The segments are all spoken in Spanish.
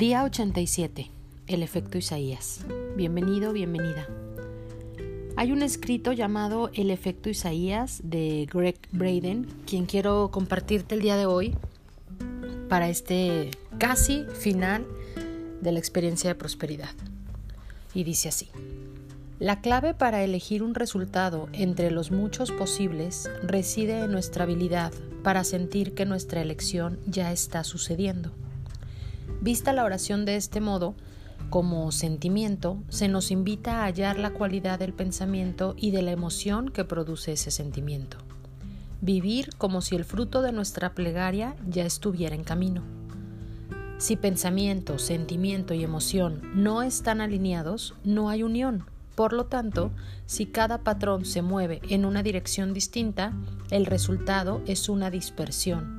Día 87. El efecto Isaías. Bienvenido, bienvenida. Hay un escrito llamado El efecto Isaías de Greg Braden, quien quiero compartirte el día de hoy para este casi final de la experiencia de prosperidad. Y dice así. La clave para elegir un resultado entre los muchos posibles reside en nuestra habilidad para sentir que nuestra elección ya está sucediendo. Vista la oración de este modo, como sentimiento, se nos invita a hallar la cualidad del pensamiento y de la emoción que produce ese sentimiento. Vivir como si el fruto de nuestra plegaria ya estuviera en camino. Si pensamiento, sentimiento y emoción no están alineados, no hay unión. Por lo tanto, si cada patrón se mueve en una dirección distinta, el resultado es una dispersión.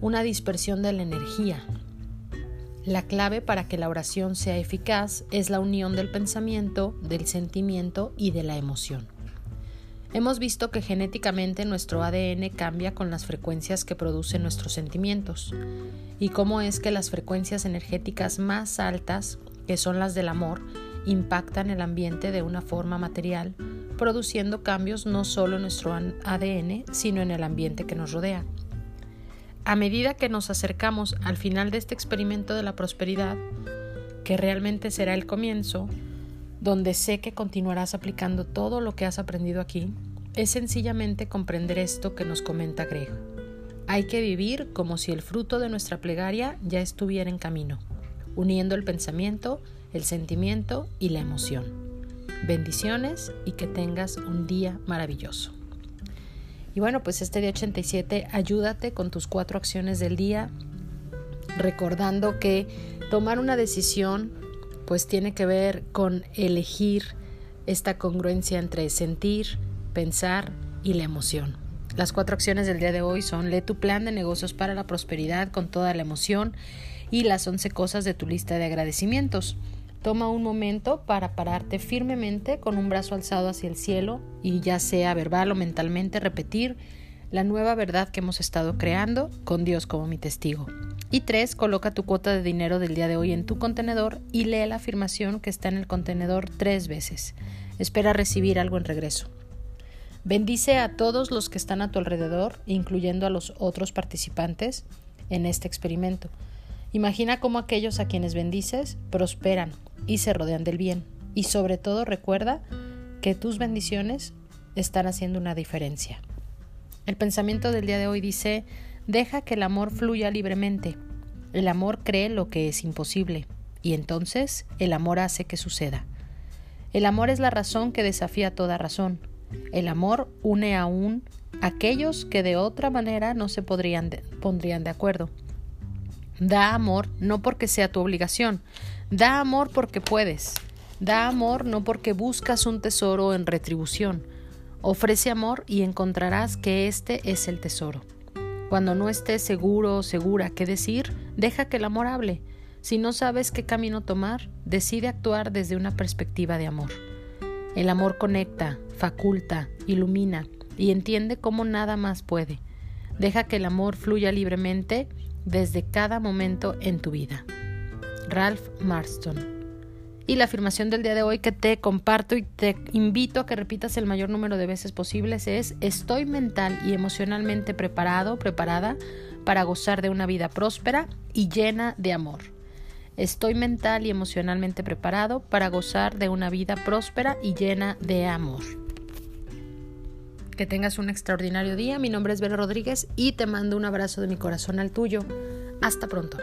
Una dispersión de la energía, la clave para que la oración sea eficaz es la unión del pensamiento, del sentimiento y de la emoción. Hemos visto que genéticamente nuestro ADN cambia con las frecuencias que producen nuestros sentimientos y cómo es que las frecuencias energéticas más altas, que son las del amor, impactan el ambiente de una forma material, produciendo cambios no solo en nuestro ADN, sino en el ambiente que nos rodea. A medida que nos acercamos al final de este experimento de la prosperidad, que realmente será el comienzo, donde sé que continuarás aplicando todo lo que has aprendido aquí, es sencillamente comprender esto que nos comenta Greg. Hay que vivir como si el fruto de nuestra plegaria ya estuviera en camino, uniendo el pensamiento, el sentimiento y la emoción. Bendiciones y que tengas un día maravilloso. Y bueno, pues este día 87, ayúdate con tus cuatro acciones del día, recordando que tomar una decisión pues tiene que ver con elegir esta congruencia entre sentir, pensar y la emoción. Las cuatro acciones del día de hoy son lee tu plan de negocios para la prosperidad con toda la emoción y las once cosas de tu lista de agradecimientos. Toma un momento para pararte firmemente con un brazo alzado hacia el cielo y ya sea verbal o mentalmente repetir la nueva verdad que hemos estado creando con Dios como mi testigo. Y tres, coloca tu cuota de dinero del día de hoy en tu contenedor y lee la afirmación que está en el contenedor tres veces. Espera recibir algo en regreso. Bendice a todos los que están a tu alrededor, incluyendo a los otros participantes en este experimento. Imagina cómo aquellos a quienes bendices prosperan y se rodean del bien. Y sobre todo recuerda que tus bendiciones están haciendo una diferencia. El pensamiento del día de hoy dice, deja que el amor fluya libremente. El amor cree lo que es imposible y entonces el amor hace que suceda. El amor es la razón que desafía toda razón. El amor une aún aquellos que de otra manera no se podrían pondrían de acuerdo. Da amor no porque sea tu obligación, da amor porque puedes. Da amor no porque buscas un tesoro en retribución. Ofrece amor y encontrarás que este es el tesoro. Cuando no estés seguro o segura qué decir, deja que el amor hable. Si no sabes qué camino tomar, decide actuar desde una perspectiva de amor. El amor conecta, faculta, ilumina y entiende cómo nada más puede. Deja que el amor fluya libremente desde cada momento en tu vida. Ralph Marston. Y la afirmación del día de hoy que te comparto y te invito a que repitas el mayor número de veces posibles es estoy mental y emocionalmente preparado, preparada para gozar de una vida próspera y llena de amor. Estoy mental y emocionalmente preparado para gozar de una vida próspera y llena de amor. Que tengas un extraordinario día. Mi nombre es Vera Rodríguez y te mando un abrazo de mi corazón al tuyo. Hasta pronto.